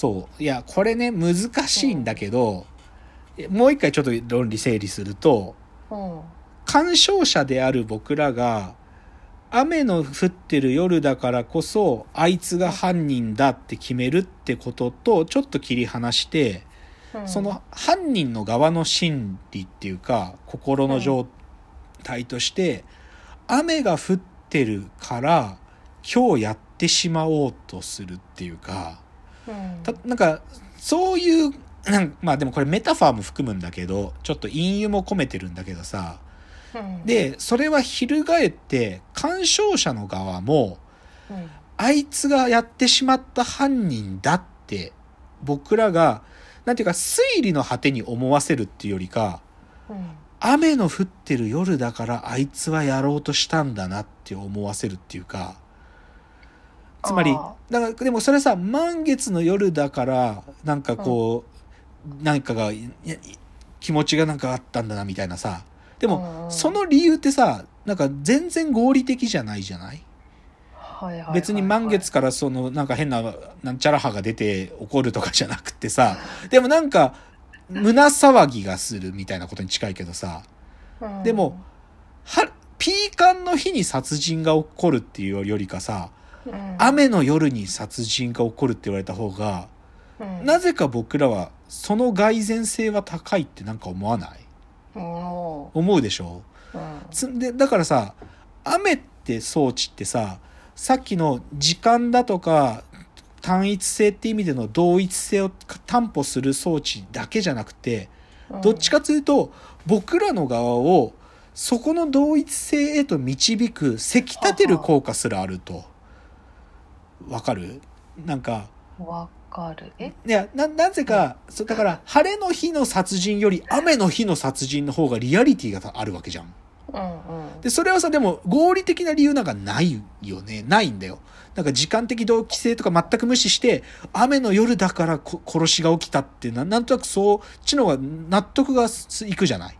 そう。いや、これね、難しいんだけど、もう一回ちょっと論理整理すると、うん鑑賞者である僕らが、雨の降ってる夜だからこそ、あいつが犯人だって決めるってことと、ちょっと切り離して、うんその犯人の側の心理っていうか、心の状態として、雨が降ってるから、今日やってしまおうとするっていうか、なんかそういうまあでもこれメタファーも含むんだけどちょっと隠喩も込めてるんだけどさ。うん。でそれは翻って鑑賞者の側もうん。あいつがやってしまった犯人だって僕らがなんていうか推理の果てに思わせるっていうよりかうん。雨の降ってる夜だからあいつはやろうとしたんだなって思わせるっていうかつまりあだからでもそれさ満月の夜だからなんかこう、何かがいや気持ちがなんかあったんだなみたいなさ。でも、うんその理由ってさなんか全然合理的じゃないじゃない？別に満月からそのなんか変ななんちゃら葉が出て怒るとかじゃなくてさ。でもなんか胸騒ぎがするみたいなことに近いけどさ。うん。でもはピーカンの日に殺人が起こるっていうよりかさうん。雨の夜に殺人が起こるって言われた方がうん。なぜか僕らはその蓋然性は高いってなんか思わない？うん思うでしょ？うん。つでだからさ雨って装置ってささっきの時間だとか単一性って意味での同一性を担保する装置だけじゃなくてどっちかというと僕らの側をそこの同一性へと導くせき立てる効果すらあるとわかる？なんか。わかる。え？いやななぜかそうだから晴れの日の殺人より雨の日の殺人の方がリアリティがあるわけじゃん。うんうん。でそれはさでも合理的な理由なんかないよね。ないんだよ。なんか時間的同期性とか全く無視して雨の夜だからこ殺しが起きたってななんとなくそっちの方が納得がすいくじゃない？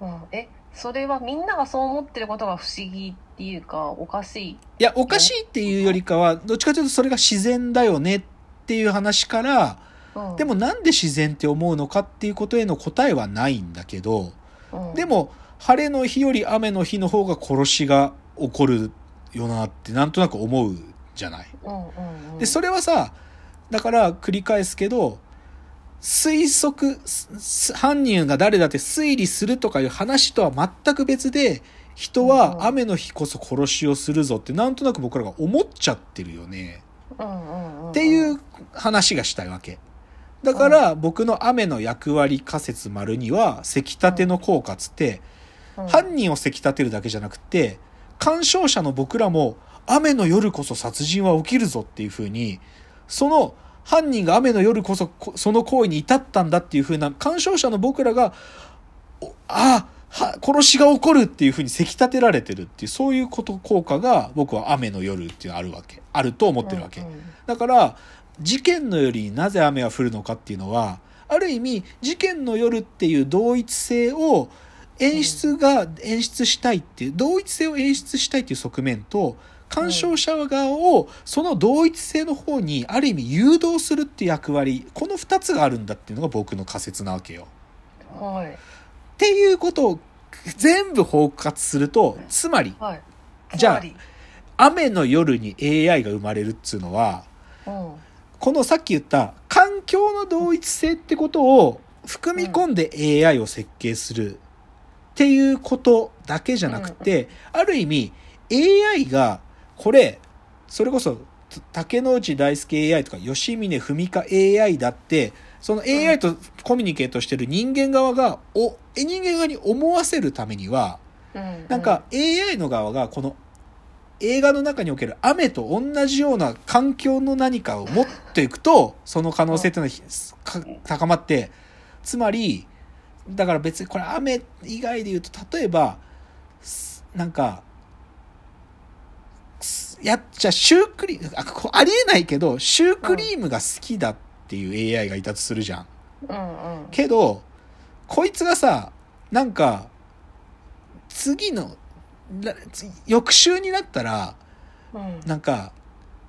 うん。え？それはみんながそう思ってることが不思議っていうかおかしいいやおかしいっていうよりかはどっちかというとそれが自然だよねっていう話からうんでもなんで自然って思うのかっていうことへの答えはないんだけど。うんでも晴れの日より雨の日の方が殺しが起こるよなってなんとなく思うじゃない。でそれはさだから繰り返すけど推測す犯人が誰だって推理するとかいう話とは全く別で人うん。は雨の日こそ殺しをするぞってなんとなく僕らが思っちゃってるよね。っていう話がしたいわけ。だから僕の雨の役割仮説丸には、せき立ての効果つって、うん。犯人をせき立てるだけじゃなくて、鑑賞者の僕らも、雨の夜こそ殺人は起きるぞっていう風に、その犯人が雨の夜こそこその行為に至ったんだっていう風な鑑賞者の僕らが、おああ、は殺しが起こるっていう風にせき立てられてるっていう、そういうこと効果が僕は雨の夜っていうのがあるわけ。あると思ってるわけ。うんうんだから事件の夜になぜ雨が降るのかっていうのはある意味事件の夜っていう同一性を演出が演出したいっていう同一性を演出したいっていう側面と鑑賞者側をその同一性の方にある意味誘導するっていう役割この2つがあるんだっていうのが僕の仮説なわけよ。はい。っていうことを全部包括するとつまりはい。じゃあ雨の夜に AI が生まれるっつうのはうん。このさっき言った環境の同一性ってことを含み込んで AI を設計する。っていうことだけじゃなくて、ある意味 AI がこれ、それこそ竹之内大輔 AI とか吉峰文香 AI だって、その AI とコミュニケートしてる人間側が、お、人間側に思わせるためには、うん。なんか AI の側がこの映画の中における雨と同じような環境の何かを持っていくと、その可能性っていうのは高まって、つまり、だから別にこれ雨以外で言うと、例えば、すなんか、すやっちゃシュークリーム、あ、こありえないけど、シュークリームが好きだっていう AI がいたとするじゃん。うんうんけど、こいつがさ、なんか、次の、ら翌週になったら、うんなんか、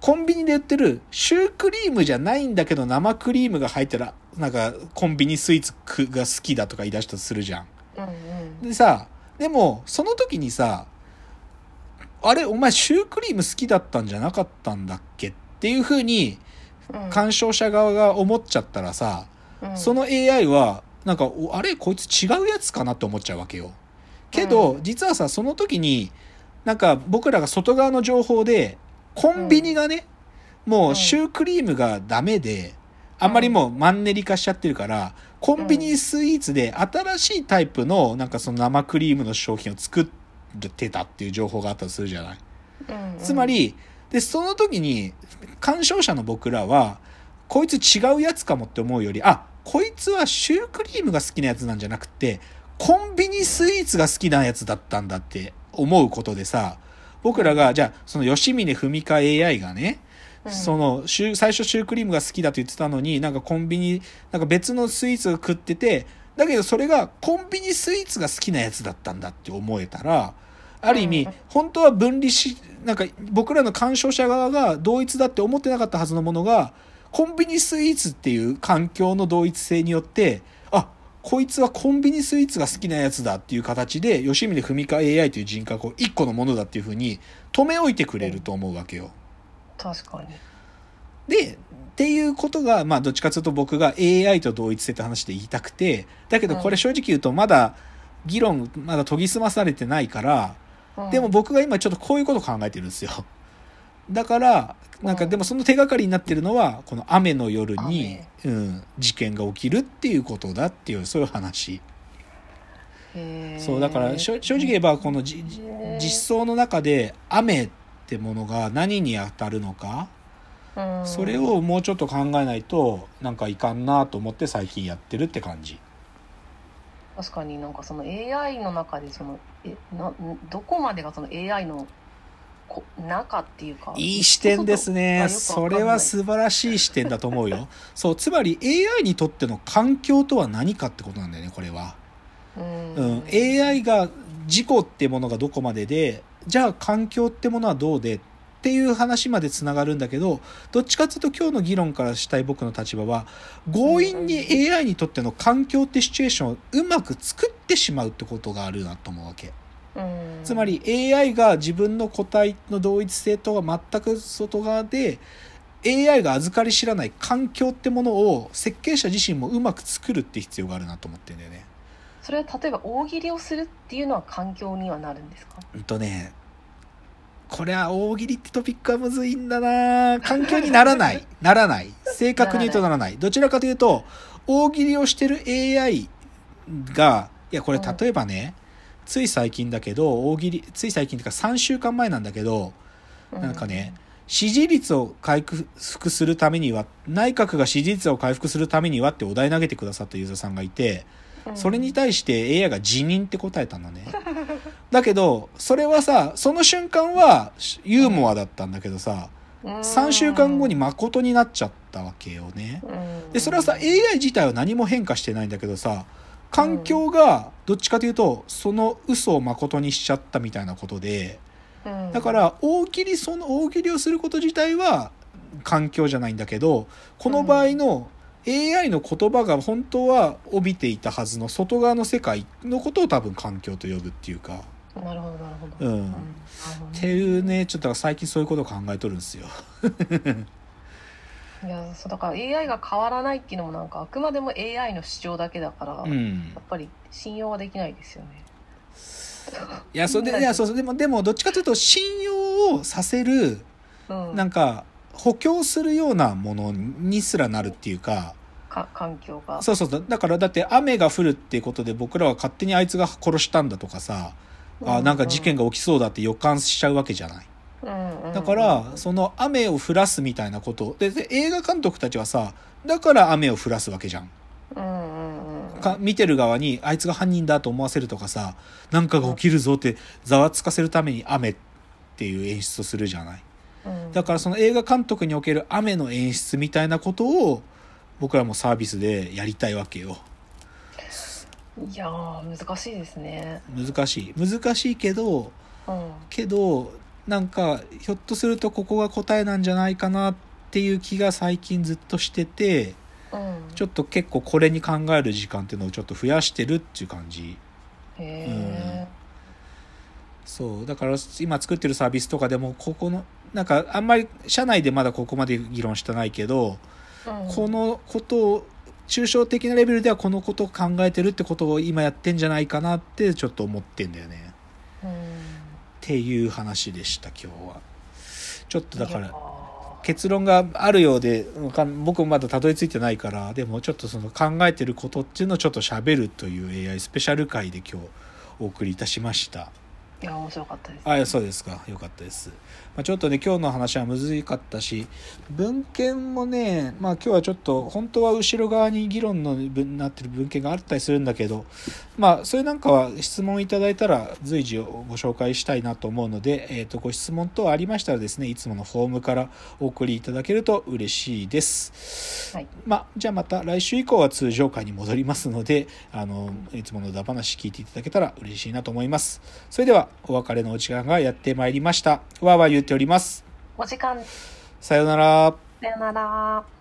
コンビニで売ってるシュークリームじゃないんだけど生クリームが入ったらなんかコンビニスイーツが好きだとか言い出したとするじゃん。うんうんでさでもその時にさあれお前シュークリーム好きだったんじゃなかったんだっけっていう風にうん。鑑賞者側が思っちゃったらさ、うん。その AI はなんかおあれこいつ違うやつかなって思っちゃうわけよ。けど、う実はさその時になんか僕らが外側の情報でコンビニがね、もうシュークリームがダメで、あんまりもうマンネリ化しちゃってるから、コンビニスイーツで新しいタイプのなんかその生クリームの商品を作ってたっていう情報があったとするじゃない。うんうん。つまり、で、その時に、鑑賞者の僕らは、こいつ違うやつかもって思うより、あ、こいつはシュークリームが好きなやつなんじゃなくて、コンビニスイーツが好きなやつだったんだって思うことでさ、僕らが、じゃあ、その吉峰文香 AI がね、うん。その最初シュークリームが好きだと言ってたのになんかコンビニなんか別のスイーツを食っててだけどそれがコンビニスイーツが好きなやつだったんだって思えたらある意味、うん本当は分離しなんか僕らの鑑賞者側が同一だって思ってなかったはずのものがコンビニスイーツっていう環境の同一性によってあこいつはコンビニスイーツが好きなやつだっていう形で吉峰文香 AI という人格を一個のものだっていうふうに止め置いてくれると思うわけよ。確かにで、っていうことが、まあ、どっちかというと僕が AI と同一性って話で言いたくて、だけどこれ正直言うとまだ議論、まだ研ぎ澄まされてないから、うん。でも僕が今ちょっとこういうことを考えてるんですよ。だから、なんかうん。でもその手がかりになってるのは、この雨の夜に、うん、事件が起きるっていうことだっていう、そういう話。そう、だから正直言えば、この実装の中で雨ってものが何に当たるのか、うんそれをもうちょっと考えないとなんかいかんなと思って最近やってるって感じ。確かになんかその AI の中でそのえなどこまでがその AI のこ中っていうかいい視点ですね。それは素晴らしい視点だと思うよ。そうつまり AI にとっての環境とは何かってことなんだよねこれは、うん。うん、AI が事故ってものがどこまででじゃあ環境ってものはどうでっていう話までつながるんだけどどっちかっていうと今日の議論からしたい僕の立場は強引に AI にとっての環境ってシチュエーションをうまく作ってしまうってことがあるなと思うわけ。うん。つまり AI が自分の個体の同一性とは全く外側で AI が預かり知らない環境ってものを設計者自身もうまく作るって必要があるなと思ってんだよね。それは例えば大喜利をするっていうのは環境にはなるんですか？うんとねこれは大喜利ってトピックはむずいんだな環境にならない。ならない。正確に言うとならない。どちらかというと、大喜利をしてる AI が、いや、これ例えばね、つい最近だけど、大喜利、つい最近っていうか3週間前なんだけど、なんかね、支持率を回復するためには、内閣が支持率を回復するためにはってお題投げてくださったユーザーさんがいて、うんそれに対して AI が辞任って答えたのね。だけど、それはさ、その瞬間はユーモアだったんだけどさ、3週間後に誠になっちゃったわけよね。で、それはさ、AI 自体は何も変化してないんだけどさ、環境がどっちかというと、その嘘を誠にしちゃったみたいなことで、だから大喜利その大喜利をすること自体は環境じゃないんだけどこの場合の AI の言葉が本当は帯びていたはずの外側の世界のことを多分環境と呼ぶっていうか。うんなるほどなるほど。うん。っていうねちょっと最近そういうことを考えとるんですよ。いやそうだから AI が変わらないっていうのもなんかあくまでも AI の主張だけだから、やっうんぱり信用はできないですよね。いやそれでいやそうでもでもどっちかというと信用をさせるうん。なんか補強するようなものにすらなるっていうかか環境が。そうそうそう。だからだって雨が降るっていうことで僕らは勝手にあいつが殺したんだとかさ、あなんか事件が起きそうだって予感しちゃうわけじゃない。だからその雨を降らすみたいなこと。でで映画監督たちはさだから雨を降らすわけじゃん。うんうんうん。か見てる側にあいつが犯人だと思わせるとかさなんかが起きるぞってざわつかせるために雨っていう演出をするじゃない。うん。だからその映画監督における雨の演出みたいなことを僕らもサービスでやりたいわけよいやー難しいですね。難しい。難しいけどうん。けどなんかひょっとするとここが答えなんじゃないかなっていう気が最近ずっとしててうん。ちょっと結構これに考える時間っていうのをちょっと増やしてるっていう感じ。へそう。だから今作ってるサービスとかでもここのなんかあんまり社内でまだここまで議論してないけど、え、うん。このことを抽象的なレベルではこのことを考えてるってことを今やってんじゃないかなってちょっと思ってんだよね。うんっていう話でした今日は。ちょっとだから結論があるようで僕もまだたどり着いてないからでもちょっとその考えてることっていうのをちょっと喋るという AI スペシャル回で今日お送りいたしました。いや面白かったです。あそうですか。よかったです、まあ、ちょっとね今日の話は難かったし文献もねまあ今日はちょっと本当は後ろ側に議論の文なってる文献があったりするんだけどまあそれなんかは質問いただいたら随時ご紹介したいなと思うので、えー、とご質問等ありましたらですねいつものフォームからお送りいただけると嬉しいですはいまあ、じゃあまた来週以降は通常回に戻りますので、あの、いつものだ話聞いていただけたら嬉しいなと思います。それでは、お別れのお時間がやってまいりました。わーわー言っております。お時間さようなら。さよなら